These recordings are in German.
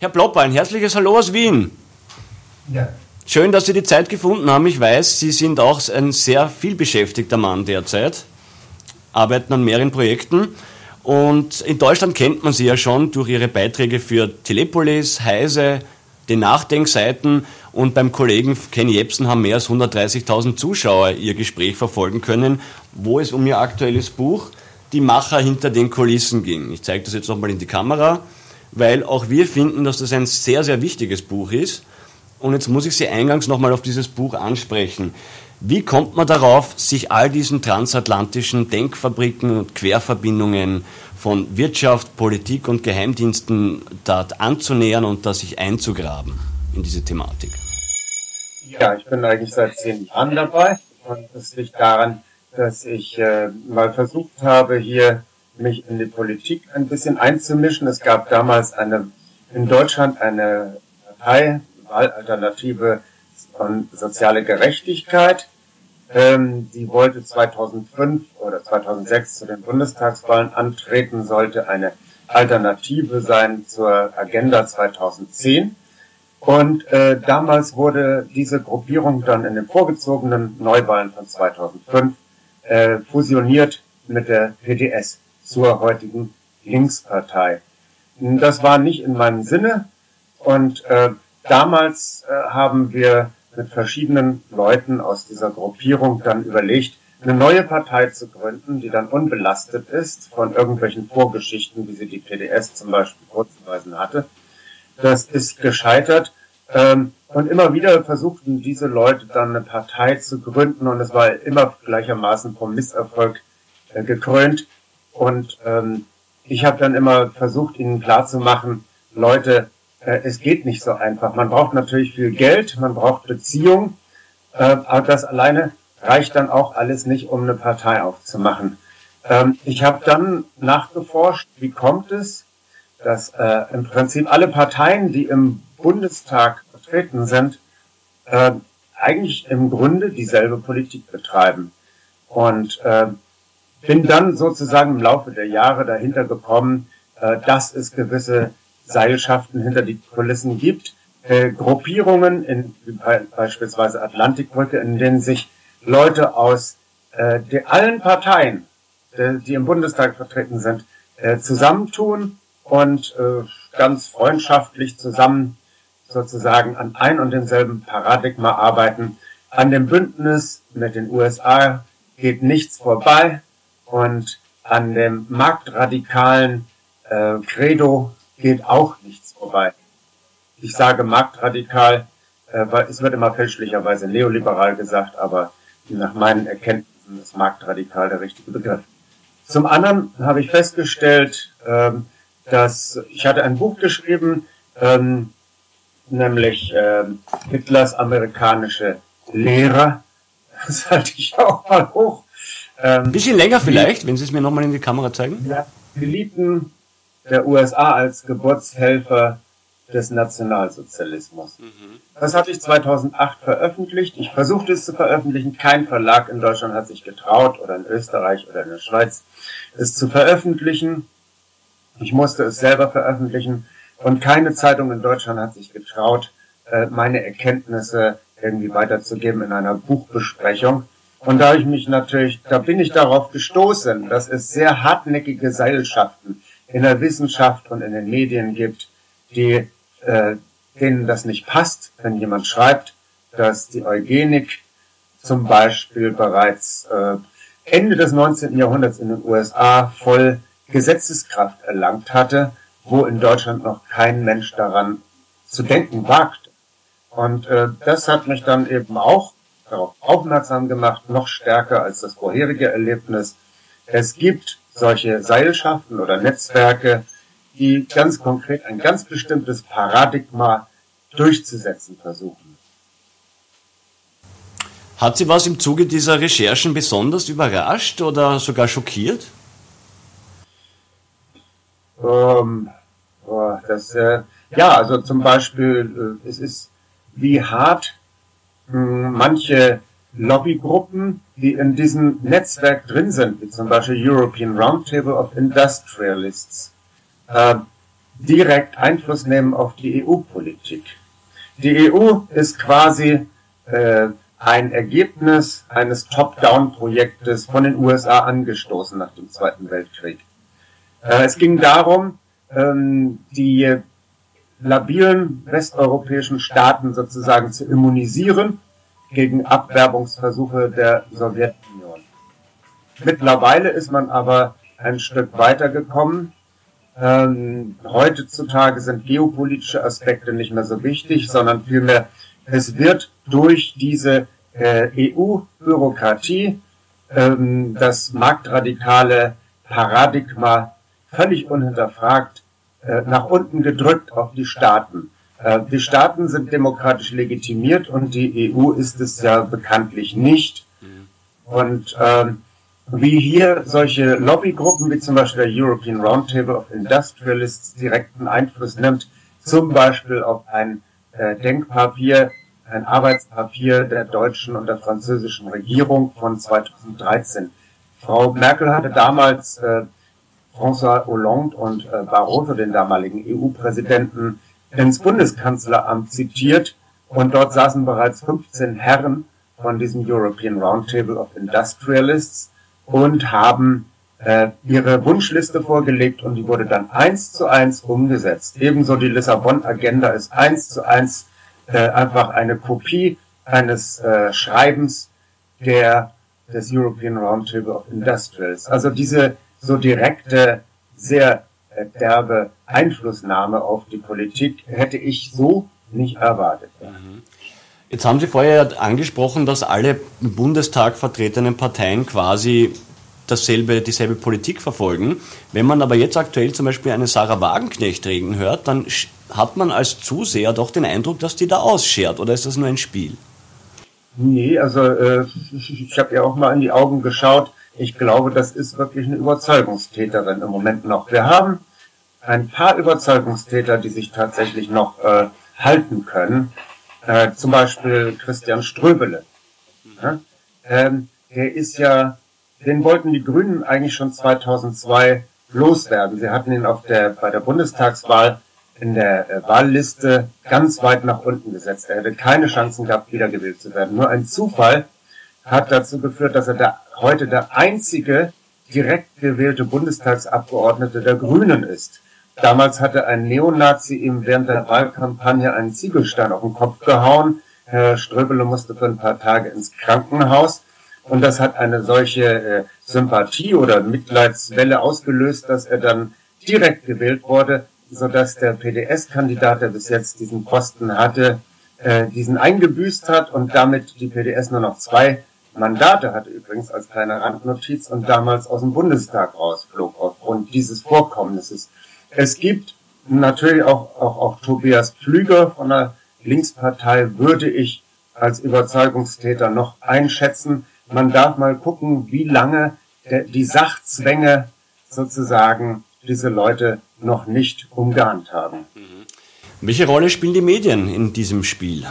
Herr Plopper, ein herzliches Hallo aus Wien. Ja. Schön, dass Sie die Zeit gefunden haben. Ich weiß, Sie sind auch ein sehr vielbeschäftigter Mann derzeit, arbeiten an mehreren Projekten. Und in Deutschland kennt man Sie ja schon durch Ihre Beiträge für Telepolis, Heise, den Nachdenkseiten und beim Kollegen Ken Jepsen haben mehr als 130.000 Zuschauer Ihr Gespräch verfolgen können, wo es um Ihr aktuelles Buch Die Macher hinter den Kulissen ging. Ich zeige das jetzt nochmal in die Kamera weil auch wir finden, dass das ein sehr, sehr wichtiges Buch ist. Und jetzt muss ich Sie eingangs nochmal auf dieses Buch ansprechen. Wie kommt man darauf, sich all diesen transatlantischen Denkfabriken und Querverbindungen von Wirtschaft, Politik und Geheimdiensten dort anzunähern und da sich einzugraben in diese Thematik? Ja, ich bin eigentlich seit zehn Jahren dabei und das liegt daran, dass ich äh, mal versucht habe, hier mich in die Politik ein bisschen einzumischen. Es gab damals eine, in Deutschland eine Partei, Wahlalternative von soziale Gerechtigkeit. Ähm, die wollte 2005 oder 2006 zu den Bundestagswahlen antreten, sollte eine Alternative sein zur Agenda 2010. Und äh, damals wurde diese Gruppierung dann in den vorgezogenen Neuwahlen von 2005 äh, fusioniert mit der PDS zur heutigen Linkspartei. Das war nicht in meinem Sinne und äh, damals äh, haben wir mit verschiedenen Leuten aus dieser Gruppierung dann überlegt, eine neue Partei zu gründen, die dann unbelastet ist von irgendwelchen Vorgeschichten, wie sie die PDS zum Beispiel vorzuweisen hatte. Das ist gescheitert. Ähm, und immer wieder versuchten diese Leute dann eine Partei zu gründen und es war immer gleichermaßen vom Misserfolg äh, gekrönt. Und ähm, ich habe dann immer versucht, ihnen klarzumachen, Leute, äh, es geht nicht so einfach. Man braucht natürlich viel Geld, man braucht Beziehung, äh, aber das alleine reicht dann auch alles nicht, um eine Partei aufzumachen. Ähm, ich habe dann nachgeforscht, wie kommt es, dass äh, im Prinzip alle Parteien, die im Bundestag vertreten sind, äh, eigentlich im Grunde dieselbe Politik betreiben. Und äh, bin dann sozusagen im Laufe der Jahre dahinter gekommen, äh, dass es gewisse Seilschaften hinter die Kulissen gibt, äh, Gruppierungen, in, beispielsweise Atlantikbrücke, in denen sich Leute aus äh, allen Parteien, de, die im Bundestag vertreten sind, äh, zusammentun und äh, ganz freundschaftlich zusammen sozusagen an ein und demselben Paradigma arbeiten. An dem Bündnis mit den USA geht nichts vorbei. Und an dem marktradikalen äh, Credo geht auch nichts vorbei. Ich sage marktradikal, äh, weil es wird immer fälschlicherweise neoliberal gesagt, aber nach meinen Erkenntnissen ist marktradikal der richtige Begriff. Zum anderen habe ich festgestellt, ähm, dass ich hatte ein Buch geschrieben, ähm, nämlich ähm, Hitlers amerikanische Lehrer. Das halte ich auch mal hoch. Ähm, Ein bisschen länger vielleicht, wenn Sie es mir nochmal in die Kamera zeigen. Ja, Eliten der USA als Geburtshelfer des Nationalsozialismus. Mhm. Das hatte ich 2008 veröffentlicht. Ich versuchte es zu veröffentlichen. Kein Verlag in Deutschland hat sich getraut oder in Österreich oder in der Schweiz es zu veröffentlichen. Ich musste es selber veröffentlichen und keine Zeitung in Deutschland hat sich getraut, äh, meine Erkenntnisse irgendwie weiterzugeben in einer Buchbesprechung. Und da ich mich natürlich, da bin ich darauf gestoßen, dass es sehr hartnäckige Seilschaften in der Wissenschaft und in den Medien gibt, die äh, denen das nicht passt, wenn jemand schreibt, dass die Eugenik zum Beispiel bereits äh, Ende des 19. Jahrhunderts in den USA voll Gesetzeskraft erlangt hatte, wo in Deutschland noch kein Mensch daran zu denken wagte. Und äh, das hat mich dann eben auch darauf aufmerksam gemacht, noch stärker als das vorherige Erlebnis. Es gibt solche Seilschaften oder Netzwerke, die ganz konkret ein ganz bestimmtes Paradigma durchzusetzen versuchen. Hat Sie was im Zuge dieser Recherchen besonders überrascht oder sogar schockiert? Ähm, oh, das, äh, ja, also zum Beispiel, äh, es ist, wie hart manche Lobbygruppen, die in diesem Netzwerk drin sind, wie zum Beispiel European Roundtable of Industrialists, äh, direkt Einfluss nehmen auf die EU-Politik. Die EU ist quasi äh, ein Ergebnis eines Top-Down-Projektes von den USA angestoßen nach dem Zweiten Weltkrieg. Äh, es ging darum, ähm, die labilen westeuropäischen Staaten sozusagen zu immunisieren gegen Abwerbungsversuche der Sowjetunion. Mittlerweile ist man aber ein Stück weitergekommen. Ähm, heutzutage sind geopolitische Aspekte nicht mehr so wichtig, sondern vielmehr es wird durch diese äh, EU-Bürokratie ähm, das marktradikale Paradigma völlig unhinterfragt äh, nach unten gedrückt auf die Staaten. Äh, die Staaten sind demokratisch legitimiert und die EU ist es ja bekanntlich nicht. Und ähm, wie hier solche Lobbygruppen wie zum Beispiel der European Roundtable of Industrialists direkten Einfluss nimmt, zum Beispiel auf ein äh, Denkpapier, ein Arbeitspapier der deutschen und der französischen Regierung von 2013. Frau Merkel hatte damals äh, François Hollande und äh, Barroso, den damaligen EU-Präsidenten, ins Bundeskanzleramt zitiert und dort saßen bereits 15 Herren von diesem European Roundtable of Industrialists und haben äh, ihre Wunschliste vorgelegt und die wurde dann eins zu eins umgesetzt. Ebenso die Lissabon-Agenda ist eins zu eins äh, einfach eine Kopie eines äh, Schreibens der des European Roundtable of Industrials. Also diese so direkte, sehr äh, derbe Einflussnahme auf die Politik hätte ich so nicht erwartet. Mhm. Jetzt haben Sie vorher angesprochen, dass alle im Bundestag vertretenen Parteien quasi dasselbe, dieselbe Politik verfolgen. Wenn man aber jetzt aktuell zum Beispiel eine Sarah Wagenknecht reden hört, dann hat man als Zuseher doch den Eindruck, dass die da ausschert. Oder ist das nur ein Spiel? Nee, also äh, ich habe ja auch mal in die Augen geschaut. Ich glaube, das ist wirklich eine Überzeugungstäterin im Moment noch. Wir haben ein paar Überzeugungstäter, die sich tatsächlich noch äh, halten können. Äh, zum Beispiel Christian Ströbele. Ja? Ähm, der ist ja, den wollten die Grünen eigentlich schon 2002 loswerden. Sie hatten ihn auf der, bei der Bundestagswahl in der äh, Wahlliste ganz weit nach unten gesetzt. Er hätte keine Chancen gehabt, wiedergewählt zu werden. Nur ein Zufall hat dazu geführt, dass er der, heute der einzige direkt gewählte Bundestagsabgeordnete der Grünen ist. Damals hatte ein Neonazi ihm während der Wahlkampagne einen Ziegelstein auf den Kopf gehauen. Herr Ströbele musste für ein paar Tage ins Krankenhaus. Und das hat eine solche äh, Sympathie oder Mitleidswelle ausgelöst, dass er dann direkt gewählt wurde, sodass der PDS-Kandidat, der bis jetzt diesen Posten hatte, äh, diesen eingebüßt hat und damit die PDS nur noch zwei Mandate hatte übrigens als kleine Randnotiz und damals aus dem Bundestag rausflog aufgrund dieses Vorkommnisses. Es gibt natürlich auch, auch, auch Tobias Pflüger von der Linkspartei würde ich als Überzeugungstäter noch einschätzen. Man darf mal gucken, wie lange der, die Sachzwänge sozusagen diese Leute noch nicht umgehandelt haben. Mhm. Welche Rolle spielen die Medien in diesem Spiel?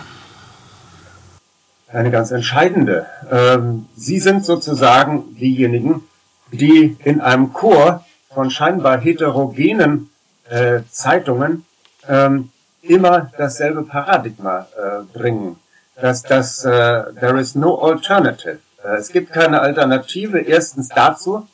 Eine ganz entscheidende. Ähm, Sie sind sozusagen diejenigen, die in einem Chor von scheinbar heterogenen äh, Zeitungen ähm, immer dasselbe Paradigma äh, bringen, dass das äh, there is no alternative. Es gibt keine Alternative. Erstens dazu,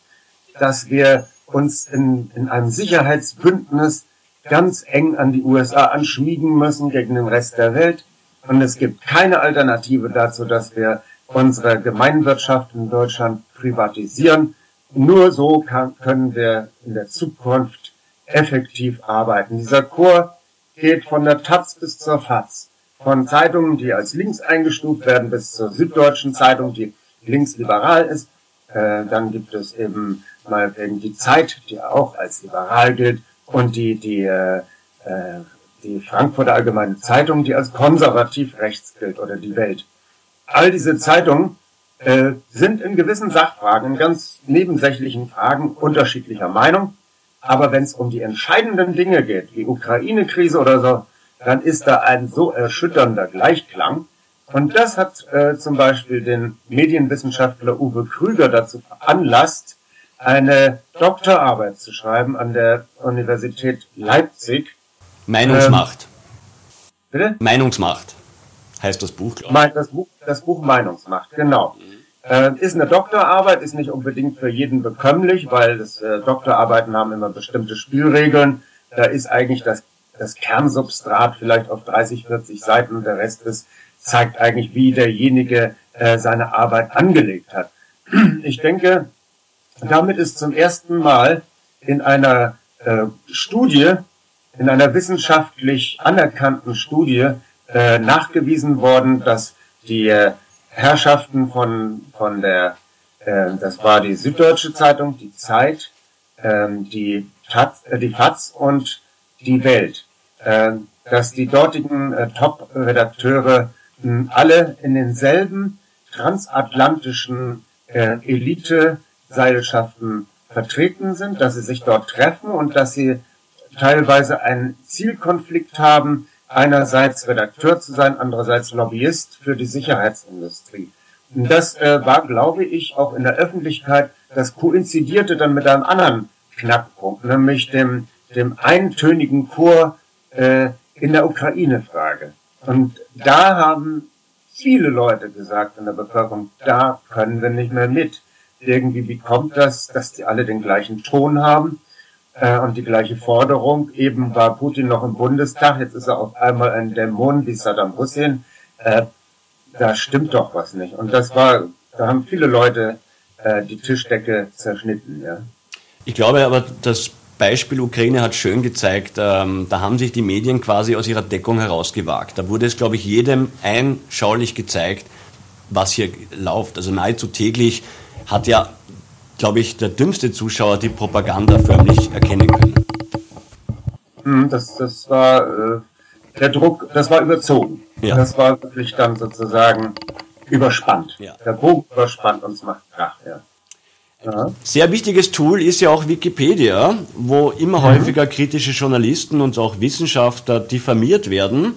dass wir uns in, in einem Sicherheitsbündnis ganz eng an die USA anschmiegen müssen gegen den Rest der Welt. Und es gibt keine Alternative dazu, dass wir unsere Gemeinwirtschaft in Deutschland privatisieren nur so kann, können wir in der Zukunft effektiv arbeiten. Dieser Chor geht von der Taz bis zur FAZ. Von Zeitungen, die als links eingestuft werden, bis zur Süddeutschen Zeitung, die linksliberal ist. Äh, dann gibt es eben mal eben die Zeit, die auch als liberal gilt, und die, die, äh, äh die Frankfurter Allgemeine Zeitung, die als konservativ rechts gilt, oder die Welt. All diese Zeitungen äh, sind in gewissen Sachfragen, in ganz nebensächlichen Fragen unterschiedlicher Meinung. Aber wenn es um die entscheidenden Dinge geht, wie Ukraine-Krise oder so, dann ist da ein so erschütternder Gleichklang, Und das hat äh, zum Beispiel den Medienwissenschaftler Uwe Krüger dazu veranlasst, eine Doktorarbeit zu schreiben an der Universität Leipzig. Meinungsmacht. Ähm, bitte? Meinungsmacht heißt das Buch. Mein, das Buch. Das Buch Meinungsmacht, genau. Äh, ist eine Doktorarbeit, ist nicht unbedingt für jeden bekömmlich, weil das äh, Doktorarbeiten haben immer bestimmte Spielregeln. Da ist eigentlich das, das Kernsubstrat vielleicht auf 30, 40 Seiten und der Rest ist, zeigt eigentlich, wie derjenige äh, seine Arbeit angelegt hat. Ich denke, damit ist zum ersten Mal in einer äh, Studie, in einer wissenschaftlich anerkannten Studie äh, nachgewiesen worden, dass die äh, Herrschaften von, von der, äh, das war die Süddeutsche Zeitung, die Zeit, äh, die, Taz, äh, die FAZ und die Welt, äh, dass die dortigen äh, Top-Redakteure äh, alle in denselben transatlantischen äh, Elite Seilschaften vertreten sind, dass sie sich dort treffen und dass sie teilweise einen Zielkonflikt haben, einerseits Redakteur zu sein, andererseits Lobbyist für die Sicherheitsindustrie. Und das äh, war, glaube ich, auch in der Öffentlichkeit, das koinzidierte dann mit einem anderen Knackpunkt, nämlich dem, dem eintönigen Chor äh, in der Ukraine-Frage. Und da haben viele Leute gesagt in der Bevölkerung, da können wir nicht mehr mit irgendwie, wie kommt das, dass die alle den gleichen Ton haben äh, und die gleiche Forderung? Eben war Putin noch im Bundestag, jetzt ist er auf einmal ein Dämon wie Saddam Hussein. Äh, da stimmt doch was nicht. Und das war, da haben viele Leute äh, die Tischdecke zerschnitten. Ja. Ich glaube aber, das Beispiel Ukraine hat schön gezeigt, ähm, da haben sich die Medien quasi aus ihrer Deckung herausgewagt. Da wurde es, glaube ich, jedem einschaulich gezeigt, was hier läuft. Also nahezu täglich hat ja, glaube ich, der dümmste Zuschauer die Propaganda förmlich erkennen können. Hm, das, das war äh, der Druck, das war überzogen. Ja. Das war wirklich dann sozusagen überspannt. Ja. Der Bogen überspannt und es macht Krach, ja. Ja. Sehr wichtiges Tool ist ja auch Wikipedia, wo immer mhm. häufiger kritische Journalisten und auch Wissenschaftler diffamiert werden.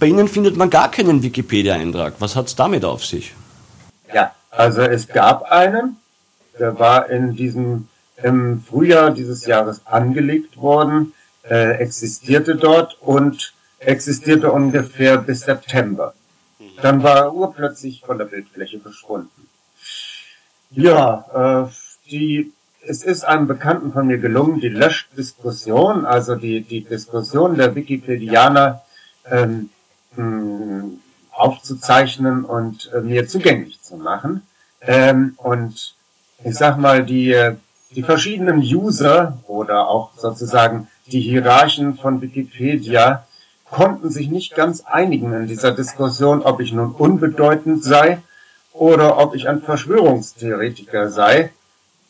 Bei Ihnen findet man gar keinen Wikipedia-Eintrag. Was hat es damit auf sich? Ja, also es gab einen, der war in diesem im Frühjahr dieses Jahres angelegt worden, äh, existierte dort und existierte ungefähr bis September. Dann war er urplötzlich von der Bildfläche verschwunden. Ja, äh, die, es ist einem Bekannten von mir gelungen, die Löschdiskussion, also die, die Diskussion der Wikipedianer ähm, aufzuzeichnen und äh, mir zugänglich zu machen. Ähm, und ich sag mal, die, die verschiedenen User oder auch sozusagen die Hierarchen von Wikipedia konnten sich nicht ganz einigen in dieser Diskussion, ob ich nun unbedeutend sei oder ob ich ein Verschwörungstheoretiker sei.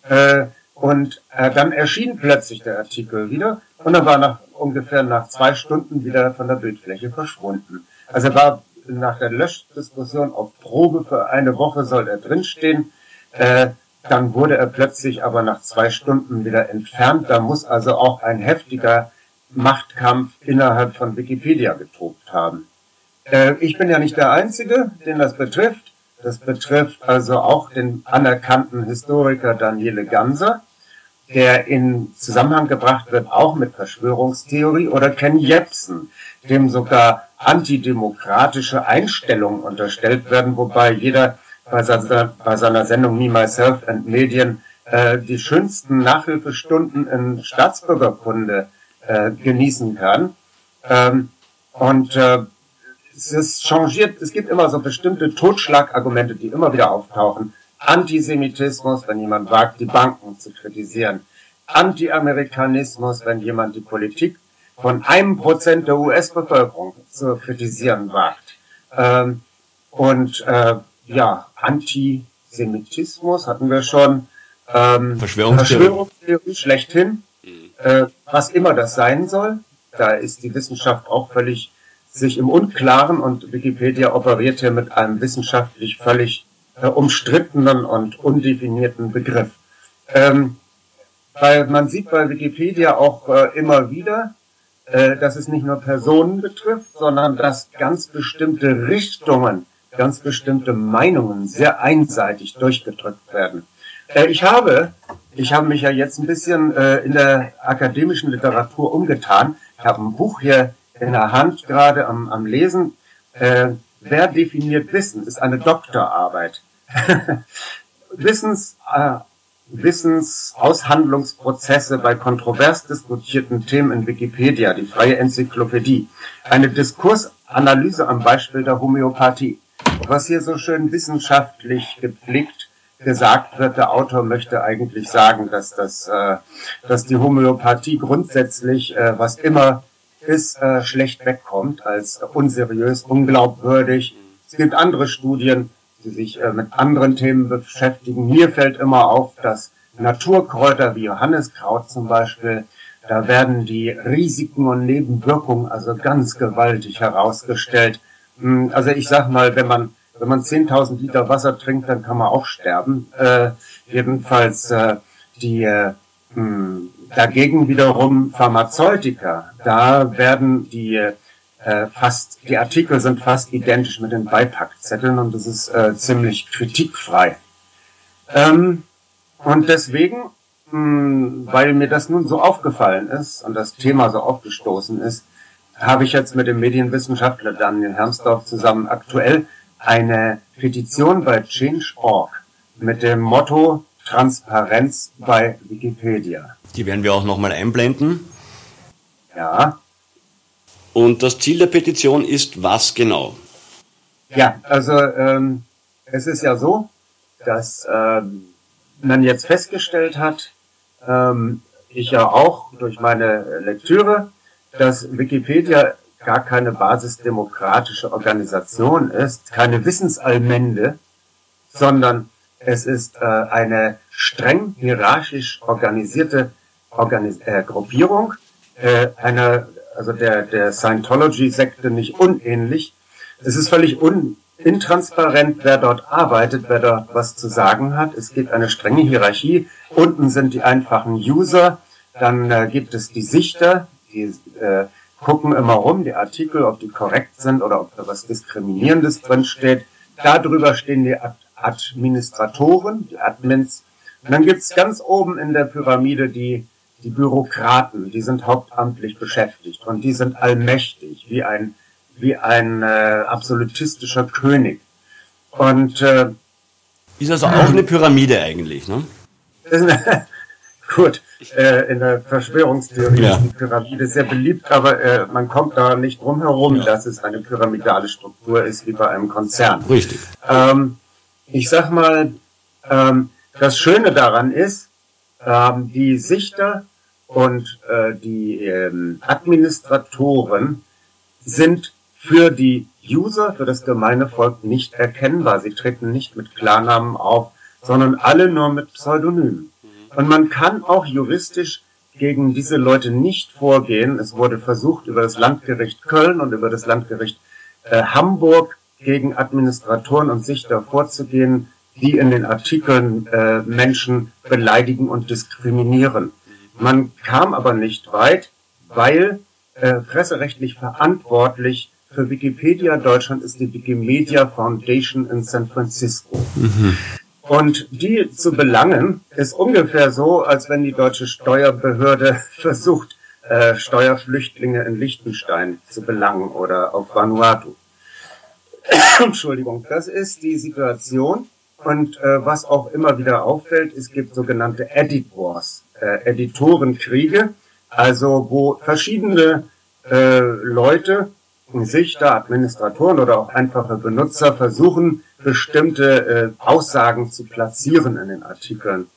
Äh, und äh, dann erschien plötzlich der Artikel wieder und er war nach ungefähr nach zwei Stunden wieder von der Bildfläche verschwunden. Also war nach der Löschdiskussion auf Probe für eine Woche soll er drinstehen. Äh, dann wurde er plötzlich aber nach zwei Stunden wieder entfernt. Da muss also auch ein heftiger Machtkampf innerhalb von Wikipedia getobt haben. Äh, ich bin ja nicht der Einzige, den das betrifft. Das betrifft also auch den anerkannten Historiker Daniele Ganser, der in Zusammenhang gebracht wird auch mit Verschwörungstheorie, oder Ken Jebsen, dem sogar antidemokratische Einstellungen unterstellt werden, wobei jeder bei seiner, bei seiner Sendung Me, Myself and Medien äh, die schönsten Nachhilfestunden in Staatsbürgerkunde äh, genießen kann. Ähm, und äh, es ist changiert, es gibt immer so bestimmte Totschlagargumente, die immer wieder auftauchen. Antisemitismus, wenn jemand wagt, die Banken zu kritisieren. Anti-Amerikanismus, wenn jemand die Politik von einem Prozent der US-Bevölkerung zu kritisieren wagt. Ähm, und äh, ja, Antisemitismus hatten wir schon. Ähm, Verschwörungstheorie. Verschwörungstheorie schlechthin. Äh, was immer das sein soll. Da ist die Wissenschaft auch völlig sich im Unklaren und Wikipedia operiert hier mit einem wissenschaftlich völlig äh, umstrittenen und undefinierten Begriff. Ähm, weil man sieht bei Wikipedia auch äh, immer wieder, äh, dass es nicht nur Personen betrifft, sondern dass ganz bestimmte Richtungen, ganz bestimmte Meinungen sehr einseitig durchgedrückt werden. Äh, ich habe, ich habe mich ja jetzt ein bisschen äh, in der akademischen Literatur umgetan. Ich habe ein Buch hier in der Hand gerade am, am Lesen. Äh, Wer definiert Wissen? Ist eine Doktorarbeit. Wissens, äh, Wissensaushandlungsprozesse bei kontrovers diskutierten Themen in Wikipedia, die freie Enzyklopädie. Eine Diskursanalyse am Beispiel der Homöopathie. Was hier so schön wissenschaftlich gepflegt gesagt wird, der Autor möchte eigentlich sagen, dass das, äh, dass die Homöopathie grundsätzlich, äh, was immer ist, äh, schlecht wegkommt als unseriös, unglaubwürdig. Es gibt andere Studien, die sich äh, mit anderen Themen beschäftigen. Mir fällt immer auf, dass Naturkräuter wie Johanniskraut zum Beispiel, da werden die Risiken und Nebenwirkungen also ganz gewaltig herausgestellt. Hm, also ich sag mal, wenn man wenn man 10.000 Liter Wasser trinkt, dann kann man auch sterben. Äh, jedenfalls äh, die äh, hm, dagegen wiederum Pharmazeutika, da werden die äh, fast, die Artikel sind fast identisch mit den Beipackzetteln und das ist äh, ziemlich kritikfrei. Ähm, und deswegen, mh, hm, weil mir das nun so aufgefallen ist und das Thema so aufgestoßen ist, habe ich jetzt mit dem Medienwissenschaftler Daniel Hermsdorf zusammen aktuell eine Petition bei Change.org mit dem Motto Transparenz bei Wikipedia. Die werden wir auch nochmal einblenden. Ja. Und das Ziel der Petition ist was genau? Ja, also ähm, es ist ja so, dass ähm, man jetzt festgestellt hat, ähm, ich ja auch durch meine Lektüre, dass Wikipedia gar keine basisdemokratische Organisation ist, keine Wissensallmende, sondern es ist äh, eine streng hierarchisch organisierte Organis äh, Gruppierung, äh, einer, also der, der Scientology-Sekte nicht unähnlich. Es ist völlig un, intransparent, wer dort arbeitet, wer dort was zu sagen hat. Es gibt eine strenge Hierarchie. Unten sind die einfachen User, dann äh, gibt es die Sichter, die äh, gucken immer rum, die Artikel, ob die korrekt sind oder ob da was Diskriminierendes drin steht. Darüber stehen die Administratoren, die Admins. Und dann gibt's ganz oben in der Pyramide die, die Bürokraten, die sind hauptamtlich beschäftigt und die sind allmächtig, wie ein, wie ein äh, absolutistischer König. Und äh, ist also auch eine Pyramide eigentlich, ne? Gut, äh, in der Verschwörungstheorie ja. ist die Pyramide sehr beliebt, aber äh, man kommt da nicht drum herum, ja. dass es eine pyramidale Struktur ist, wie bei einem Konzern. Richtig. Ähm, ich sag mal, ähm, das Schöne daran ist, ähm, die Sichter und äh, die ähm, Administratoren sind für die User, für das gemeine Volk nicht erkennbar. Sie treten nicht mit Klarnamen auf, sondern alle nur mit Pseudonymen. Und man kann auch juristisch gegen diese Leute nicht vorgehen. Es wurde versucht, über das Landgericht Köln und über das Landgericht äh, Hamburg gegen Administratoren und Sichter vorzugehen, die in den Artikeln äh, Menschen beleidigen und diskriminieren. Man kam aber nicht weit, weil äh, presserechtlich verantwortlich für Wikipedia Deutschland ist die Wikimedia Foundation in San Francisco. Mhm. Und die zu belangen, ist ungefähr so, als wenn die deutsche Steuerbehörde versucht, äh, Steuerflüchtlinge in Liechtenstein zu belangen oder auf Vanuatu. Entschuldigung, das ist die Situation. Und äh, was auch immer wieder auffällt, es gibt sogenannte Edit Wars, äh, Editorenkriege, also wo verschiedene äh, Leute, Sichter, Administratoren oder auch einfache Benutzer versuchen, bestimmte äh, Aussagen zu platzieren in den Artikeln.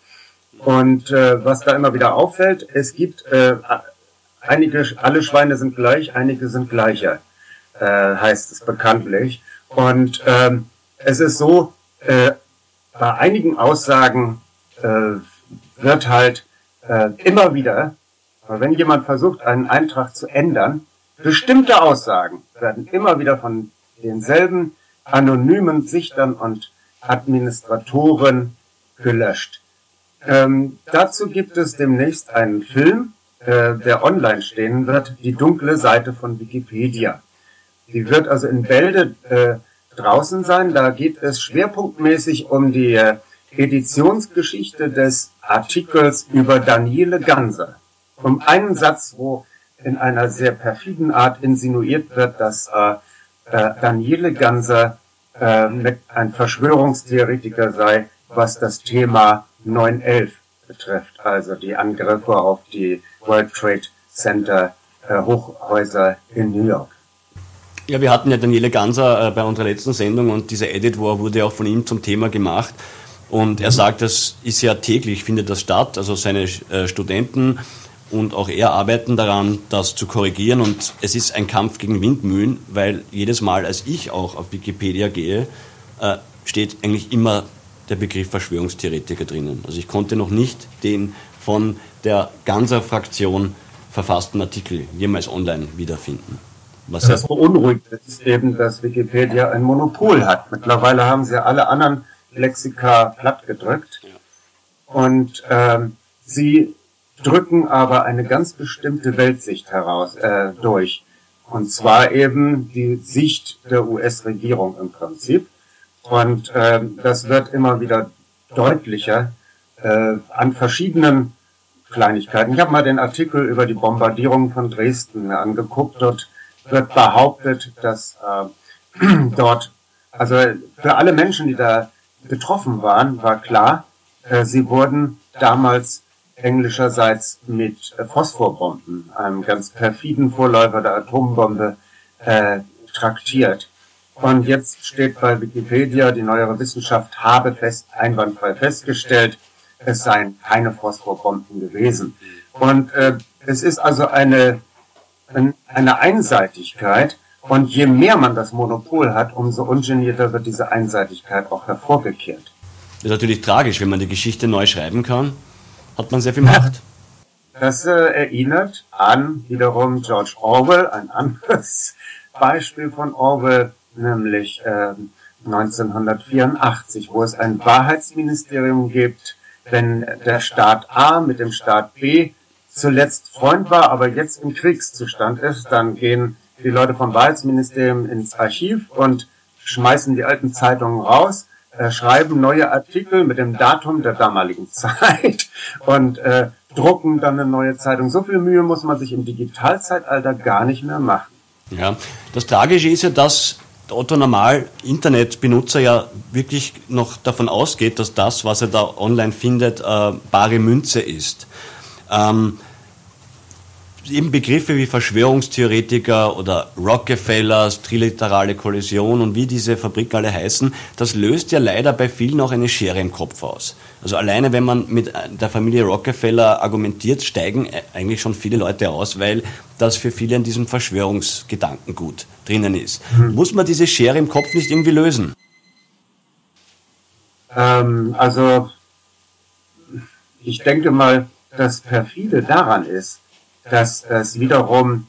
Und äh, was da immer wieder auffällt, es gibt äh, einige, alle Schweine sind gleich, einige sind gleicher, äh, heißt es bekanntlich. Und ähm, es ist so, äh, bei einigen Aussagen äh, wird halt äh, immer wieder, wenn jemand versucht, einen Eintrag zu ändern, bestimmte Aussagen werden immer wieder von denselben anonymen Sichtern und Administratoren gelöscht. Ähm, dazu gibt es demnächst einen Film, äh, der online stehen wird, die dunkle Seite von Wikipedia. Die wird also in Bälde äh, draußen sein. Da geht es schwerpunktmäßig um die äh, Editionsgeschichte des Artikels über Daniele Ganser. Um einen Satz, wo in einer sehr perfiden Art insinuiert wird, dass äh, äh, Daniele Ganser äh, ein Verschwörungstheoretiker sei, was das Thema 9-11 betrifft, also die Angriffe auf die World Trade Center äh, Hochhäuser in New York. Ja, wir hatten ja Daniele Ganser äh, bei unserer letzten Sendung und dieser Edit War wurde auch von ihm zum Thema gemacht. Und er mhm. sagt, das ist ja täglich, findet das statt. Also seine äh, Studenten und auch er arbeiten daran, das zu korrigieren. Und es ist ein Kampf gegen Windmühlen, weil jedes Mal, als ich auch auf Wikipedia gehe, äh, steht eigentlich immer der Begriff Verschwörungstheoretiker drinnen. Also ich konnte noch nicht den von der ganzer Fraktion verfassten Artikel jemals online wiederfinden. Was das beunruhigt ist eben, dass Wikipedia ein Monopol hat. Mittlerweile haben sie alle anderen Lexika plattgedrückt. Und ähm, sie drücken aber eine ganz bestimmte Weltsicht heraus äh, durch. Und zwar eben die Sicht der US-Regierung im Prinzip. Und äh, das wird immer wieder deutlicher äh, an verschiedenen Kleinigkeiten. Ich habe mal den Artikel über die Bombardierung von Dresden angeguckt. Dort wird behauptet, dass äh, dort, also für alle Menschen, die da betroffen waren, war klar, äh, sie wurden damals englischerseits mit äh, Phosphorbomben, einem ganz perfiden Vorläufer der Atombombe, äh, traktiert. Und jetzt steht bei Wikipedia, die neuere Wissenschaft habe fest, einwandfrei festgestellt, es seien keine Phosphorbomben gewesen. Und äh, es ist also eine, eine Einseitigkeit. Und je mehr man das Monopol hat, umso ungenierter wird diese Einseitigkeit auch hervorgekehrt. Das ist natürlich tragisch, wenn man die Geschichte neu schreiben kann, hat man sehr viel Macht. Das äh, erinnert an wiederum George Orwell, ein anderes Beispiel von Orwell, nämlich äh, 1984, wo es ein Wahrheitsministerium gibt, wenn der Staat A mit dem Staat B zuletzt Freund war, aber jetzt im Kriegszustand ist, dann gehen die Leute vom Wahrheitsministerium ins Archiv und schmeißen die alten Zeitungen raus, äh, schreiben neue Artikel mit dem Datum der damaligen Zeit und äh, drucken dann eine neue Zeitung. So viel Mühe muss man sich im Digitalzeitalter gar nicht mehr machen. Ja, das Tragische ist ja, dass Otto Normal Internetbenutzer ja wirklich noch davon ausgeht, dass das, was er da online findet, äh, bare Münze ist. Ähm, eben Begriffe wie Verschwörungstheoretiker oder Rockefellers, triliterale Kollision und wie diese Fabriken alle heißen, das löst ja leider bei vielen auch eine Schere im Kopf aus. Also alleine wenn man mit der Familie Rockefeller argumentiert, steigen eigentlich schon viele Leute aus, weil das für viele in diesem Verschwörungsgedankengut drinnen ist. Mhm. Muss man diese Schere im Kopf nicht irgendwie lösen? Ähm, also ich denke mal, das perfide daran ist, dass es wiederum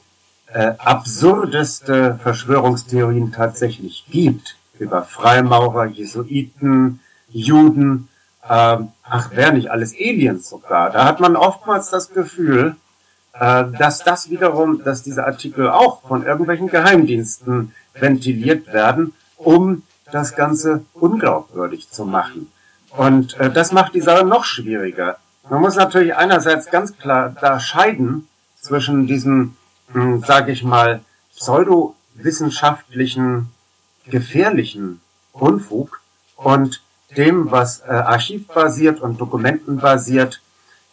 äh, absurdeste Verschwörungstheorien tatsächlich gibt über Freimaurer, Jesuiten, Juden, äh, ach, wer nicht alles Aliens sogar. Da hat man oftmals das Gefühl, äh, dass das wiederum, dass diese Artikel auch von irgendwelchen Geheimdiensten ventiliert werden, um das Ganze unglaubwürdig zu machen. Und äh, das macht die Sache noch schwieriger. Man muss natürlich einerseits ganz klar da scheiden zwischen diesem, hm, sage ich mal, pseudowissenschaftlichen, gefährlichen Unfug und dem, was äh, archivbasiert und dokumentenbasiert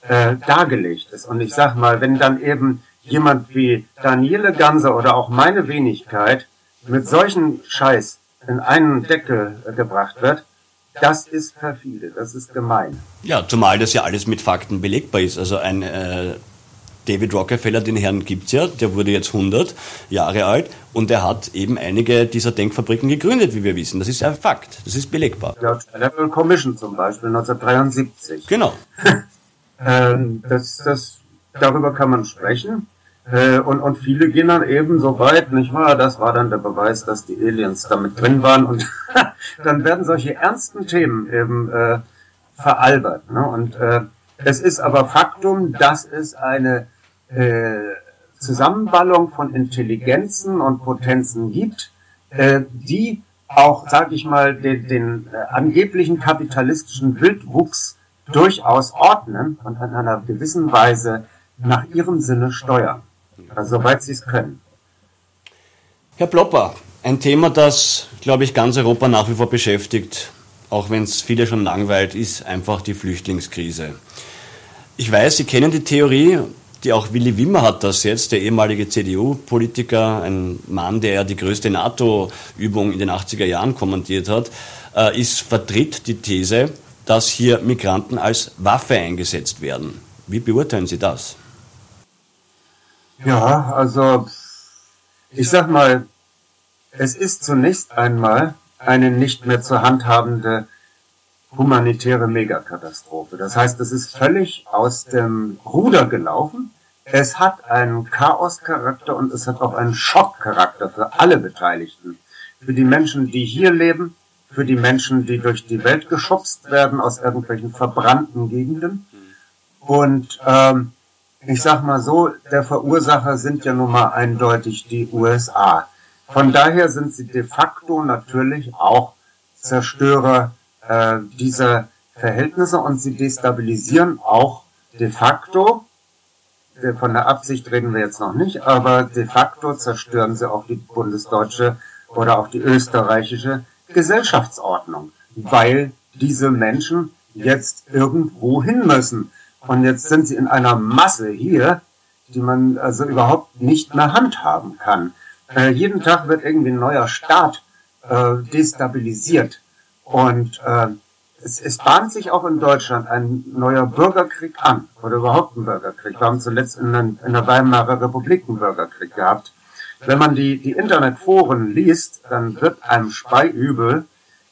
äh, dargelegt ist. Und ich sag mal, wenn dann eben jemand wie Daniele Ganser oder auch meine Wenigkeit mit solchen Scheiß in einen Deckel äh, gebracht wird, das ist perfide, das ist gemein. Ja, zumal das ja alles mit Fakten belegbar ist. Also ein äh, David Rockefeller, den Herrn gibt's ja, der wurde jetzt 100 Jahre alt und er hat eben einige dieser Denkfabriken gegründet, wie wir wissen. Das ist ein Fakt, das ist belegbar. Ja, Level Commission zum Beispiel 1973. Genau. ähm, das, das, darüber kann man sprechen. Äh, und, und viele gehen dann eben so weit, nicht wahr? Das war dann der Beweis, dass die Aliens damit drin waren. Und dann werden solche ernsten Themen eben äh, veralbert. Ne? Und äh, es ist aber Faktum, dass es eine äh, Zusammenballung von Intelligenzen und Potenzen gibt, äh, die auch, sage ich mal, den, den äh, angeblichen kapitalistischen Wildwuchs durchaus ordnen und in einer gewissen Weise nach ihrem Sinne steuern, also, soweit sie es können. Herr Plopper, ein Thema, das, glaube ich, ganz Europa nach wie vor beschäftigt, auch wenn es viele schon langweilt, ist einfach die Flüchtlingskrise. Ich weiß, Sie kennen die Theorie, die auch Willy Wimmer hat das jetzt, der ehemalige CDU-Politiker, ein Mann, der ja die größte NATO-Übung in den 80er Jahren kommentiert hat, äh, ist, vertritt die These, dass hier Migranten als Waffe eingesetzt werden. Wie beurteilen Sie das? Ja, also ich sag mal, es ist zunächst einmal eine nicht mehr zu handhabende humanitäre Megakatastrophe. Das heißt, es ist völlig aus dem Ruder gelaufen. Es hat einen Chaoscharakter und es hat auch einen Schockcharakter für alle Beteiligten. Für die Menschen, die hier leben, für die Menschen, die durch die Welt geschubst werden aus irgendwelchen verbrannten Gegenden. Und ähm, ich sag mal so, der Verursacher sind ja nun mal eindeutig die USA. Von daher sind sie de facto natürlich auch Zerstörer äh, dieser Verhältnisse und sie destabilisieren auch de facto, von der Absicht reden wir jetzt noch nicht, aber de facto zerstören sie auch die bundesdeutsche oder auch die österreichische Gesellschaftsordnung, weil diese Menschen jetzt irgendwo hin müssen. Und jetzt sind sie in einer Masse hier, die man also überhaupt nicht mehr handhaben kann. Äh, jeden Tag wird irgendwie ein neuer Staat äh, destabilisiert. Und äh, es, es bahnt sich auch in Deutschland ein neuer Bürgerkrieg an, oder überhaupt ein Bürgerkrieg. Wir haben zuletzt in, den, in der Weimarer Republik einen Bürgerkrieg gehabt. Wenn man die, die Internetforen liest, dann wird einem Speiübel,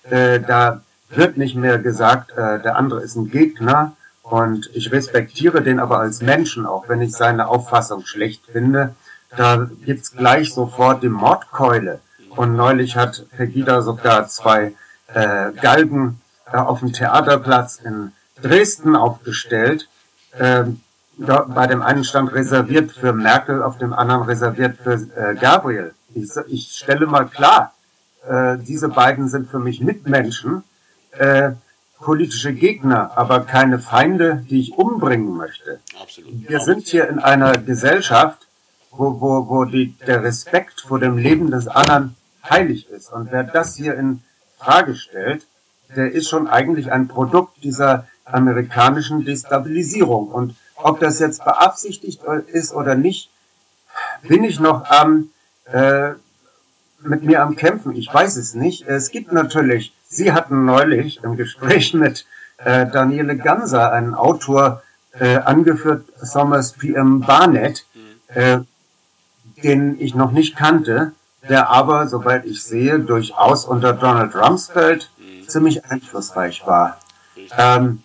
äh, da wird nicht mehr gesagt, äh, der andere ist ein Gegner, und ich respektiere den aber als Menschen, auch wenn ich seine Auffassung schlecht finde. Da gibt's gleich sofort die Mordkeule. Und neulich hat Pegida sogar zwei äh, Galgen äh, auf dem Theaterplatz in Dresden aufgestellt. Ähm, dort bei dem einen stand reserviert für Merkel, auf dem anderen reserviert für äh, Gabriel. Ich, ich stelle mal klar, äh, diese beiden sind für mich Mitmenschen, äh, politische Gegner, aber keine Feinde, die ich umbringen möchte. Absolut. Wir sind hier in einer Gesellschaft, wo, wo, wo die, der Respekt vor dem Leben des anderen heilig ist. Und wer das hier in Frage stellt, der ist schon eigentlich ein Produkt dieser amerikanischen Destabilisierung. Und ob das jetzt beabsichtigt ist oder nicht, bin ich noch am äh, mit mir am Kämpfen. Ich weiß es nicht. Es gibt natürlich, Sie hatten neulich im Gespräch mit äh, Daniele Ganser, einen Autor, äh, angeführt, Thomas P.M. Barnett, äh, den ich noch nicht kannte, der aber, soweit ich sehe, durchaus unter Donald Rumsfeld ziemlich einflussreich war. Ähm,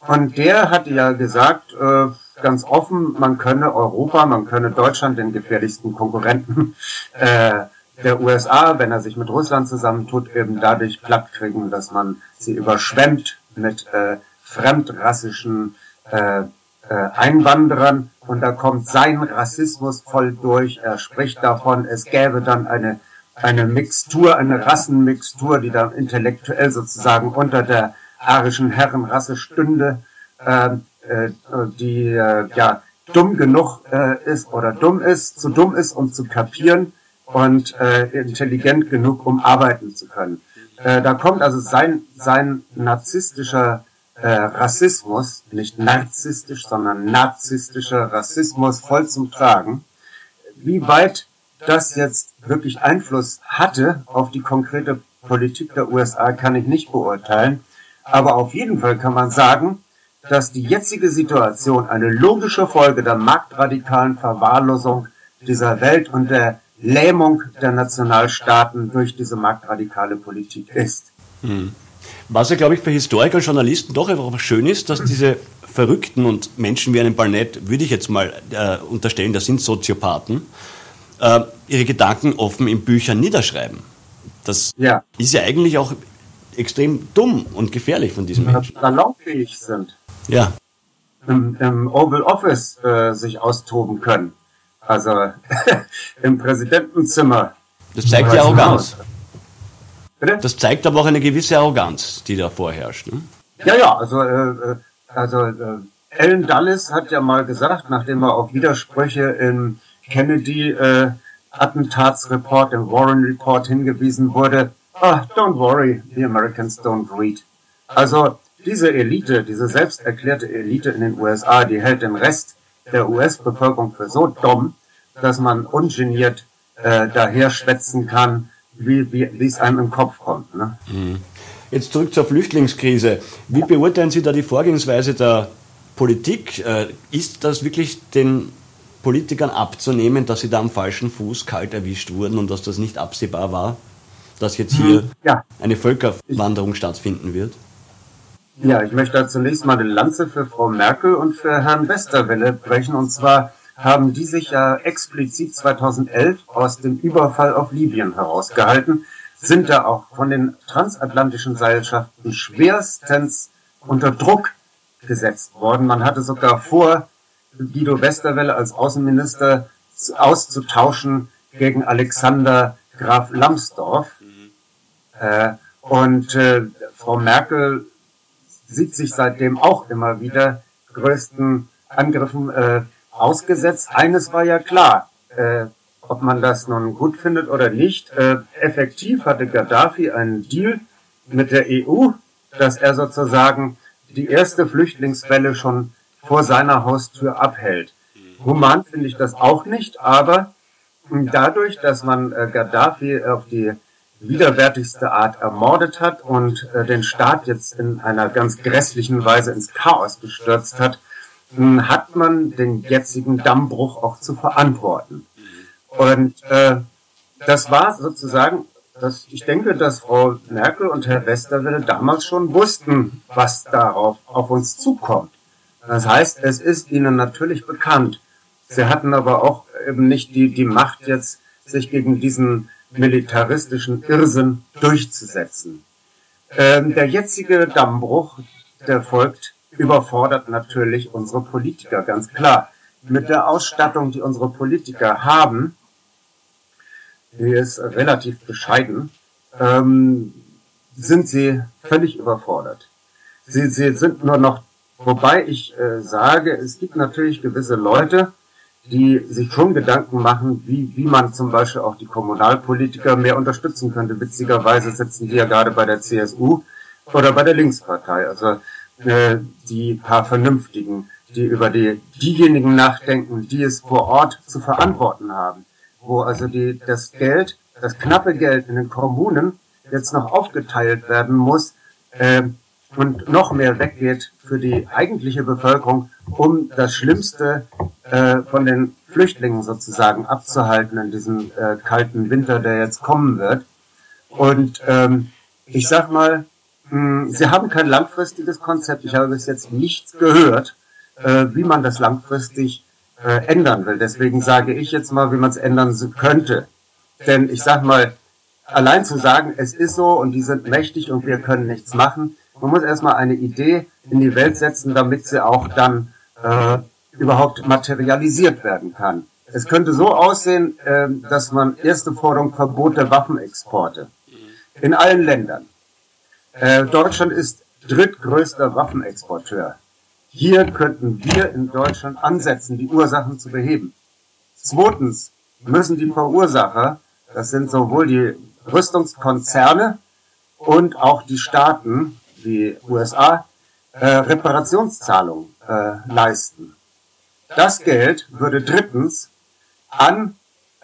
und der hat ja gesagt, äh, ganz offen, man könne Europa, man könne Deutschland, den gefährlichsten Konkurrenten äh, der USA, wenn er sich mit Russland zusammentut, eben dadurch platt kriegen, dass man sie überschwemmt mit äh, fremdrassischen äh, äh, Einwanderern und da kommt sein Rassismus voll durch. Er spricht davon, es gäbe dann eine eine Mixtur, eine Rassenmixtur, die dann intellektuell sozusagen unter der arischen Herrenrasse stünde, äh, äh, die äh, ja dumm genug äh, ist oder dumm ist, zu dumm ist, um zu kapieren und äh, intelligent genug, um arbeiten zu können. Äh, da kommt also sein sein narzisstischer äh, Rassismus, nicht narzisstisch, sondern narzisstischer Rassismus voll zum Tragen. Wie weit das jetzt wirklich Einfluss hatte auf die konkrete Politik der USA, kann ich nicht beurteilen. Aber auf jeden Fall kann man sagen, dass die jetzige Situation eine logische Folge der marktradikalen Verwahrlosung dieser Welt und der Lähmung der Nationalstaaten durch diese marktradikale Politik ist. Hm. Was ja, glaube ich, für Historiker und Journalisten doch einfach schön ist, dass diese Verrückten und Menschen wie einen Barnett, würde ich jetzt mal äh, unterstellen, das sind Soziopathen, äh, ihre Gedanken offen in Büchern niederschreiben. Das ja. ist ja eigentlich auch extrem dumm und gefährlich von diesen Menschen. Salonfähig sind. Ja. im, im Oval Office äh, sich austoben können. Also im Präsidentenzimmer. Das zeigt die Arroganz. Bitte? Das zeigt aber auch eine gewisse Arroganz, die da vorherrscht. Ne? Ja, ja, also, äh, äh also äh, Alan Dulles hat ja mal gesagt, nachdem er auf Widersprüche im Kennedy äh, Attentatsreport, im Warren Report hingewiesen wurde, ah, don't worry, the Americans don't read. Also diese Elite, diese selbst erklärte Elite in den USA, die hält den Rest der US-Bevölkerung für so dumm, dass man ungeniert äh, daher schwätzen kann, wie, wie, wie es einem im Kopf kommt. Ne? Mhm. Jetzt zurück zur Flüchtlingskrise. Wie beurteilen Sie da die Vorgehensweise der Politik? Äh, ist das wirklich den Politikern abzunehmen, dass sie da am falschen Fuß kalt erwischt wurden und dass das nicht absehbar war, dass jetzt hier mhm. ja. eine Völkerwanderung stattfinden wird? Ja, ich möchte da zunächst mal eine Lanze für Frau Merkel und für Herrn Westerwelle brechen. Und zwar haben die sich ja explizit 2011 aus dem Überfall auf Libyen herausgehalten, sind da auch von den transatlantischen Seilschaften schwerstens unter Druck gesetzt worden. Man hatte sogar vor, Guido Westerwelle als Außenminister auszutauschen gegen Alexander Graf Lambsdorff. Mhm. Äh, und äh, Frau Merkel sieht sich seitdem auch immer wieder größten Angriffen äh, ausgesetzt. Eines war ja klar, äh, ob man das nun gut findet oder nicht. Äh, effektiv hatte Gaddafi einen Deal mit der EU, dass er sozusagen die erste Flüchtlingswelle schon vor seiner Haustür abhält. Human finde ich das auch nicht, aber dadurch, dass man äh, Gaddafi auf die widerwärtigste Art ermordet hat und äh, den Staat jetzt in einer ganz grässlichen Weise ins Chaos gestürzt hat, hat man den jetzigen Dammbruch auch zu verantworten. Und äh, das war sozusagen, dass ich denke, dass Frau Merkel und Herr Westerwelle damals schon wussten, was darauf auf uns zukommt. Das heißt, es ist ihnen natürlich bekannt. Sie hatten aber auch eben nicht die, die Macht jetzt, sich gegen diesen militaristischen Irrsinn durchzusetzen. Ähm, der jetzige Dammbruch, der folgt, überfordert natürlich unsere Politiker, ganz klar. Mit der Ausstattung, die unsere Politiker haben, die ist relativ bescheiden, ähm, sind sie völlig überfordert. Sie, sie sind nur noch, wobei ich äh, sage, es gibt natürlich gewisse Leute, die sich schon Gedanken machen, wie, wie man zum Beispiel auch die Kommunalpolitiker mehr unterstützen könnte. Witzigerweise sitzen die ja gerade bei der CSU oder bei der Linkspartei. Also äh, die paar Vernünftigen, die über die diejenigen nachdenken, die es vor Ort zu verantworten haben. Wo also die, das Geld, das knappe Geld in den Kommunen jetzt noch aufgeteilt werden muss, äh, und noch mehr weggeht für die eigentliche Bevölkerung, um das Schlimmste äh, von den Flüchtlingen sozusagen abzuhalten in diesem äh, kalten Winter, der jetzt kommen wird. Und ähm, ich sag mal, Sie haben kein langfristiges Konzept. Ich habe bis jetzt nichts gehört, äh, wie man das langfristig äh, ändern will. Deswegen sage ich jetzt mal, wie man es ändern könnte. Denn ich sag mal, allein zu sagen, es ist so und die sind mächtig und wir können nichts machen, man muss erstmal eine Idee in die Welt setzen, damit sie auch dann äh, überhaupt materialisiert werden kann. Es könnte so aussehen, äh, dass man erste Forderung Verbot der Waffenexporte in allen Ländern. Äh, Deutschland ist drittgrößter Waffenexporteur. Hier könnten wir in Deutschland ansetzen, die Ursachen zu beheben. Zweitens müssen die Verursacher, das sind sowohl die Rüstungskonzerne und auch die Staaten, wie USA äh, Reparationszahlungen äh, leisten. Das Geld würde drittens an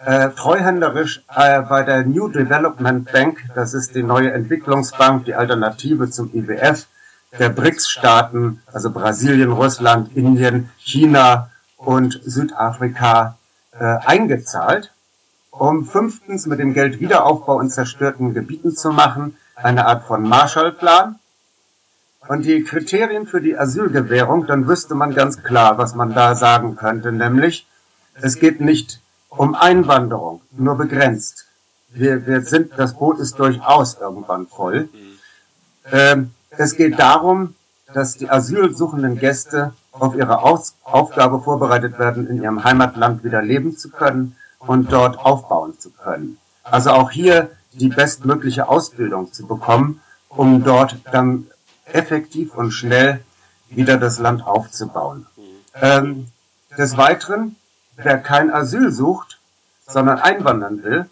äh, treuhänderisch äh, bei der New Development Bank, das ist die neue Entwicklungsbank, die Alternative zum IWF, der BRICS-Staaten, also Brasilien, Russland, Indien, China und Südafrika äh, eingezahlt, um fünftens mit dem Geld Wiederaufbau in zerstörten Gebieten zu machen, eine Art von Marshallplan, und die Kriterien für die Asylgewährung, dann wüsste man ganz klar, was man da sagen könnte, nämlich es geht nicht um Einwanderung, nur begrenzt. Wir, wir sind, das Boot ist durchaus irgendwann voll. Ähm, es geht darum, dass die asylsuchenden Gäste auf ihre Aus Aufgabe vorbereitet werden, in ihrem Heimatland wieder leben zu können und dort aufbauen zu können. Also auch hier die bestmögliche Ausbildung zu bekommen, um dort dann effektiv und schnell wieder das Land aufzubauen. Ähm, des Weiteren, wer kein Asyl sucht, sondern einwandern will,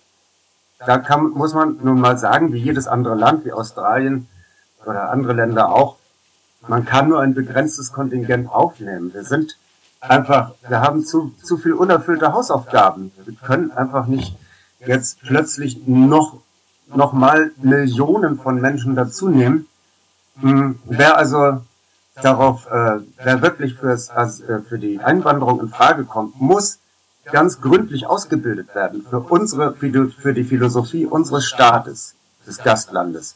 da kann, muss man nun mal sagen, wie jedes andere Land, wie Australien oder andere Länder auch, man kann nur ein begrenztes Kontingent aufnehmen. Wir sind einfach, wir haben zu, zu viel unerfüllte Hausaufgaben. Wir können einfach nicht jetzt plötzlich noch, noch mal Millionen von Menschen dazu nehmen. Hm, wer also darauf, äh, wer wirklich fürs, also, für die Einwanderung in Frage kommt, muss ganz gründlich ausgebildet werden für unsere, für die Philosophie unseres Staates, des Gastlandes.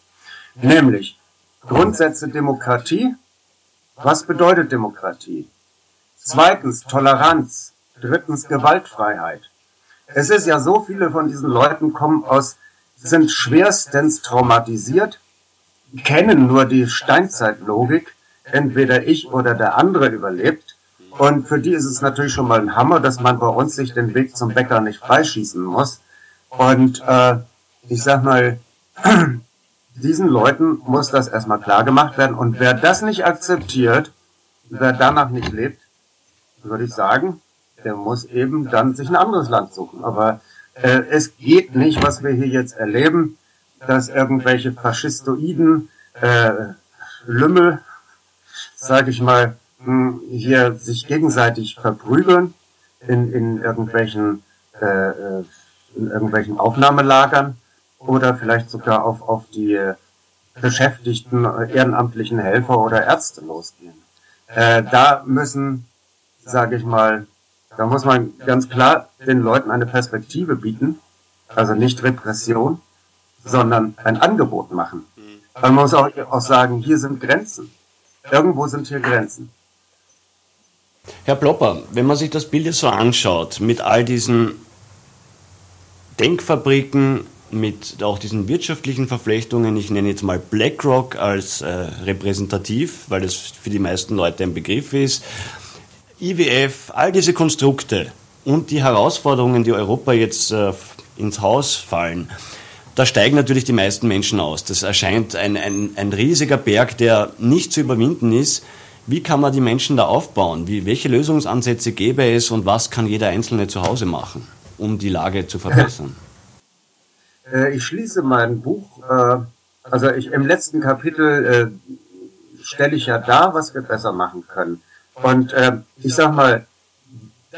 Nämlich Grundsätze Demokratie. Was bedeutet Demokratie? Zweitens Toleranz. Drittens Gewaltfreiheit. Es ist ja so, viele von diesen Leuten kommen aus, sind schwerstens traumatisiert, kennen nur die Steinzeitlogik, entweder ich oder der andere überlebt. Und für die ist es natürlich schon mal ein Hammer, dass man bei uns sich den Weg zum Bäcker nicht freischießen muss. Und äh, ich sag mal, diesen Leuten muss das erstmal klar gemacht werden. Und wer das nicht akzeptiert, wer danach nicht lebt, würde ich sagen, der muss eben dann sich ein anderes Land suchen. Aber äh, es geht nicht, was wir hier jetzt erleben, dass irgendwelche faschistoiden äh, Lümmel, sage ich mal, mh, hier sich gegenseitig verprügeln in, in irgendwelchen äh, äh in irgendwelchen Aufnahmelagern oder vielleicht sogar auf, auf die beschäftigten ehrenamtlichen Helfer oder Ärzte losgehen. Äh, da müssen, sage ich mal, da muss man ganz klar den Leuten eine Perspektive bieten, also nicht Repression, sondern ein Angebot machen. Man muss auch, auch sagen, hier sind Grenzen. Irgendwo sind hier Grenzen. Herr Plopper, wenn man sich das Bild jetzt so anschaut, mit all diesen Denkfabriken, mit auch diesen wirtschaftlichen Verflechtungen, ich nenne jetzt mal BlackRock als äh, repräsentativ, weil das für die meisten Leute ein Begriff ist, IWF, all diese Konstrukte und die Herausforderungen, die Europa jetzt äh, ins Haus fallen, da steigen natürlich die meisten Menschen aus. Das erscheint ein, ein, ein riesiger Berg, der nicht zu überwinden ist. Wie kann man die Menschen da aufbauen? Wie, welche Lösungsansätze gäbe es und was kann jeder Einzelne zu Hause machen, um die Lage zu verbessern? Äh, ich schließe mein Buch, äh, also ich, im letzten Kapitel äh, stelle ich ja dar, was wir besser machen können. Und ich sag mal,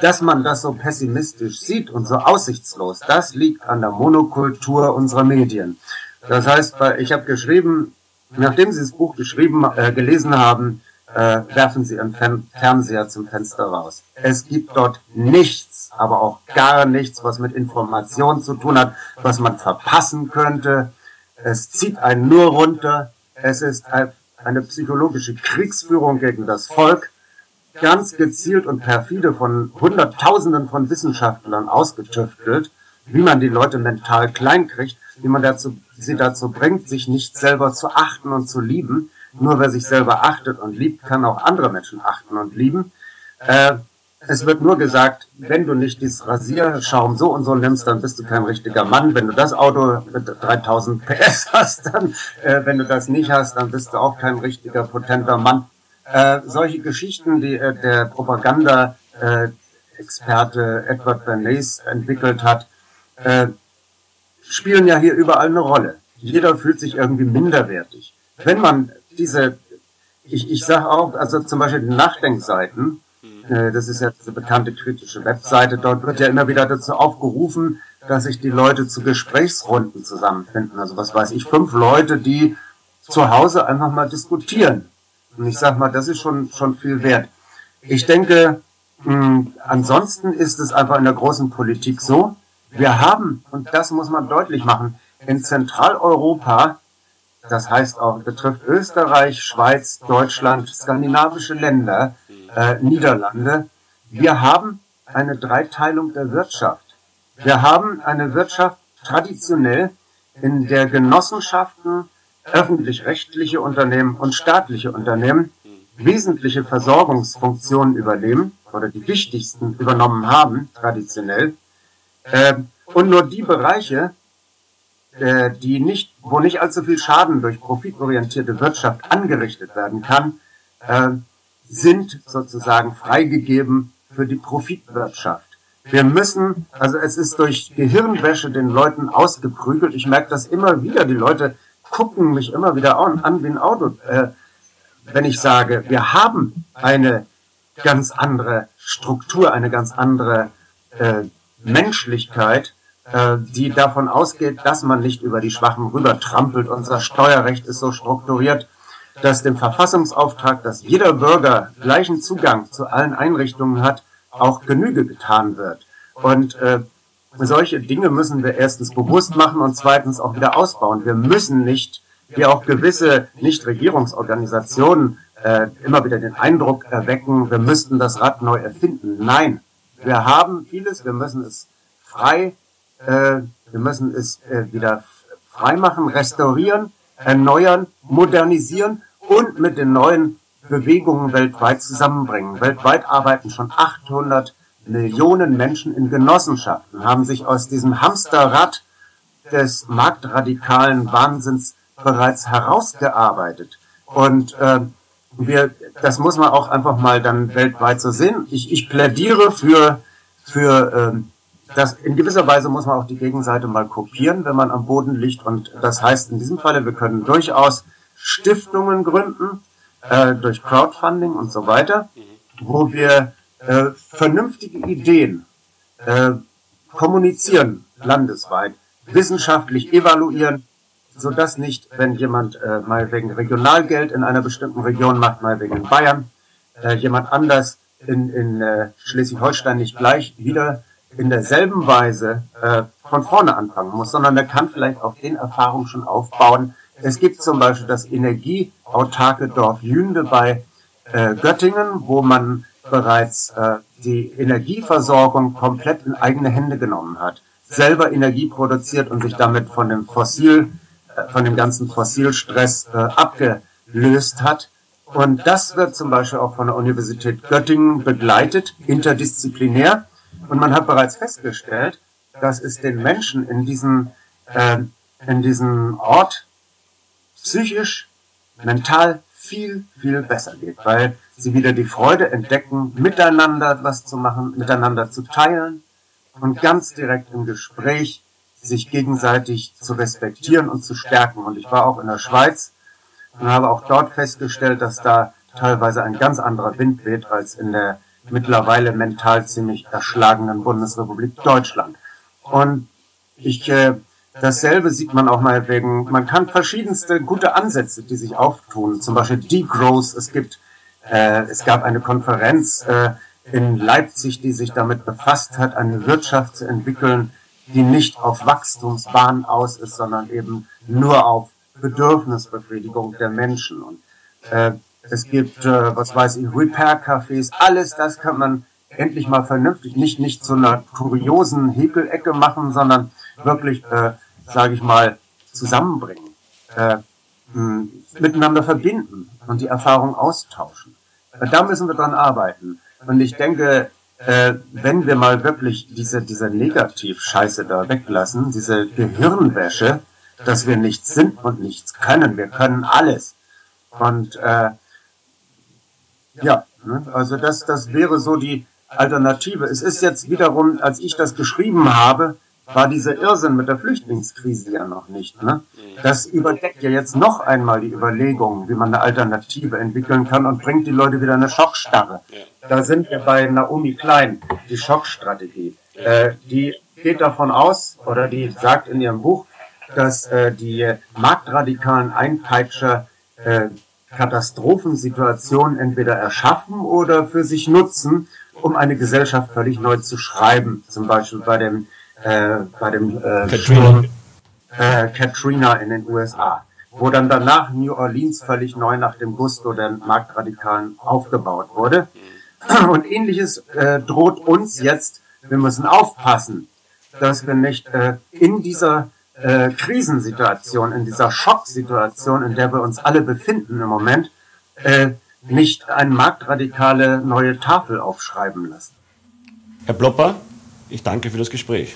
dass man das so pessimistisch sieht und so aussichtslos, das liegt an der Monokultur unserer Medien. Das heißt, ich habe geschrieben, nachdem Sie das Buch geschrieben, äh, gelesen haben, äh, werfen Sie Ihren Fernseher zum Fenster raus. Es gibt dort nichts, aber auch gar nichts, was mit Information zu tun hat, was man verpassen könnte. Es zieht einen nur runter. Es ist eine psychologische Kriegsführung gegen das Volk ganz gezielt und perfide von Hunderttausenden von Wissenschaftlern ausgetüftelt, wie man die Leute mental klein kriegt, wie man dazu, sie dazu bringt, sich nicht selber zu achten und zu lieben. Nur wer sich selber achtet und liebt, kann auch andere Menschen achten und lieben. Äh, es wird nur gesagt, wenn du nicht dieses Rasierschaum so und so nimmst, dann bist du kein richtiger Mann. Wenn du das Auto mit 3000 PS hast, dann, äh, wenn du das nicht hast, dann bist du auch kein richtiger potenter Mann. Äh, solche Geschichten, die äh, der Propaganda-Experte äh, Edward Bernays entwickelt hat, äh, spielen ja hier überall eine Rolle. Jeder fühlt sich irgendwie minderwertig. Wenn man diese, ich, ich sage auch, also zum Beispiel die Nachdenkseiten, äh, das ist ja diese bekannte kritische Webseite, dort wird ja immer wieder dazu aufgerufen, dass sich die Leute zu Gesprächsrunden zusammenfinden. Also was weiß ich, fünf Leute, die zu Hause einfach mal diskutieren und ich sag mal, das ist schon, schon viel wert. Ich denke, mh, ansonsten ist es einfach in der großen Politik so, wir haben, und das muss man deutlich machen, in Zentraleuropa, das heißt auch, betrifft Österreich, Schweiz, Deutschland, skandinavische Länder, äh, Niederlande, wir haben eine Dreiteilung der Wirtschaft. Wir haben eine Wirtschaft traditionell, in der Genossenschaften öffentlich-rechtliche Unternehmen und staatliche Unternehmen wesentliche Versorgungsfunktionen übernehmen oder die wichtigsten übernommen haben, traditionell. Äh, und nur die Bereiche, äh, die nicht, wo nicht allzu viel Schaden durch profitorientierte Wirtschaft angerichtet werden kann, äh, sind sozusagen freigegeben für die Profitwirtschaft. Wir müssen, also es ist durch Gehirnwäsche den Leuten ausgeprügelt. Ich merke das immer wieder. Die Leute gucken mich immer wieder an, wie ein Auto, äh, wenn ich sage, wir haben eine ganz andere Struktur, eine ganz andere äh, Menschlichkeit, äh, die davon ausgeht, dass man nicht über die Schwachen rüber trampelt. Unser Steuerrecht ist so strukturiert, dass dem Verfassungsauftrag, dass jeder Bürger gleichen Zugang zu allen Einrichtungen hat, auch Genüge getan wird. Und äh, solche Dinge müssen wir erstens bewusst machen und zweitens auch wieder ausbauen. Wir müssen nicht, wie auch gewisse Nichtregierungsorganisationen, äh, immer wieder den Eindruck erwecken, wir müssten das Rad neu erfinden. Nein, wir haben vieles, wir müssen es frei, äh, wir müssen es äh, wieder frei machen, restaurieren, erneuern, modernisieren und mit den neuen Bewegungen weltweit zusammenbringen. Weltweit arbeiten schon 800 Millionen Menschen in Genossenschaften, haben sich aus diesem Hamsterrad des marktradikalen Wahnsinns bereits herausgearbeitet. Und äh, wir, das muss man auch einfach mal dann weltweit so sehen. Ich, ich plädiere für, für äh, das, in gewisser Weise muss man auch die Gegenseite mal kopieren, wenn man am Boden liegt. Und das heißt in diesem Falle, wir können durchaus Stiftungen gründen, äh, durch Crowdfunding und so weiter, wo wir äh, vernünftige Ideen äh, kommunizieren landesweit, wissenschaftlich evaluieren, so dass nicht, wenn jemand äh, mal wegen Regionalgeld in einer bestimmten Region macht, mal wegen Bayern, äh, jemand anders in, in äh, Schleswig-Holstein nicht gleich wieder in derselben Weise äh, von vorne anfangen muss, sondern er kann vielleicht auf den Erfahrungen schon aufbauen. Es gibt zum Beispiel das energieautarke Dorf Jünde bei äh, Göttingen, wo man bereits äh, die Energieversorgung komplett in eigene Hände genommen hat, selber Energie produziert und sich damit von dem Fossil, äh, von dem ganzen Fossilstress äh, abgelöst hat. Und das wird zum Beispiel auch von der Universität Göttingen begleitet, interdisziplinär. Und man hat bereits festgestellt, dass es den Menschen in diesem, äh, in diesem Ort psychisch, mental viel, viel besser geht, weil sie wieder die Freude entdecken, miteinander etwas zu machen, miteinander zu teilen und ganz direkt im Gespräch sich gegenseitig zu respektieren und zu stärken. Und ich war auch in der Schweiz und habe auch dort festgestellt, dass da teilweise ein ganz anderer Wind weht als in der mittlerweile mental ziemlich erschlagenen Bundesrepublik Deutschland. Und ich äh, Dasselbe sieht man auch mal wegen, man kann verschiedenste gute Ansätze, die sich auftun, zum Beispiel Degrowth. Es gibt, äh, es gab eine Konferenz äh, in Leipzig, die sich damit befasst hat, eine Wirtschaft zu entwickeln, die nicht auf Wachstumsbahn aus ist, sondern eben nur auf Bedürfnisbefriedigung der Menschen. Und äh, es gibt, äh, was weiß ich, Repair-Cafés, alles das kann man endlich mal vernünftig, nicht nicht zu einer kuriosen Häkelecke machen, sondern wirklich äh, sage ich mal, zusammenbringen, äh, mh, miteinander verbinden und die Erfahrung austauschen. Da müssen wir dran arbeiten. Und ich denke, äh, wenn wir mal wirklich diese, diese Negativ-Scheiße da weglassen, diese Gehirnwäsche, dass wir nichts sind und nichts können, wir können alles. Und äh, ja, ne, also das, das wäre so die Alternative. Es ist jetzt wiederum, als ich das geschrieben habe, war dieser Irrsinn mit der Flüchtlingskrise ja noch nicht. Ne? Das überdeckt ja jetzt noch einmal die Überlegungen, wie man eine Alternative entwickeln kann und bringt die Leute wieder in eine Schockstarre. Da sind wir bei Naomi Klein, die Schockstrategie. Äh, die geht davon aus, oder die sagt in ihrem Buch, dass äh, die marktradikalen Einpeitscher äh, Katastrophensituationen entweder erschaffen oder für sich nutzen, um eine Gesellschaft völlig neu zu schreiben. Zum Beispiel bei dem äh, bei dem äh, Katrina. äh, Katrina in den USA, wo dann danach New Orleans völlig neu nach dem Gusto der Marktradikalen aufgebaut wurde. Und ähnliches äh, droht uns jetzt. Wir müssen aufpassen, dass wir nicht äh, in dieser äh, Krisensituation, in dieser Schocksituation, in der wir uns alle befinden im Moment, äh, nicht eine marktradikale neue Tafel aufschreiben lassen. Herr Plopper, ich danke für das Gespräch.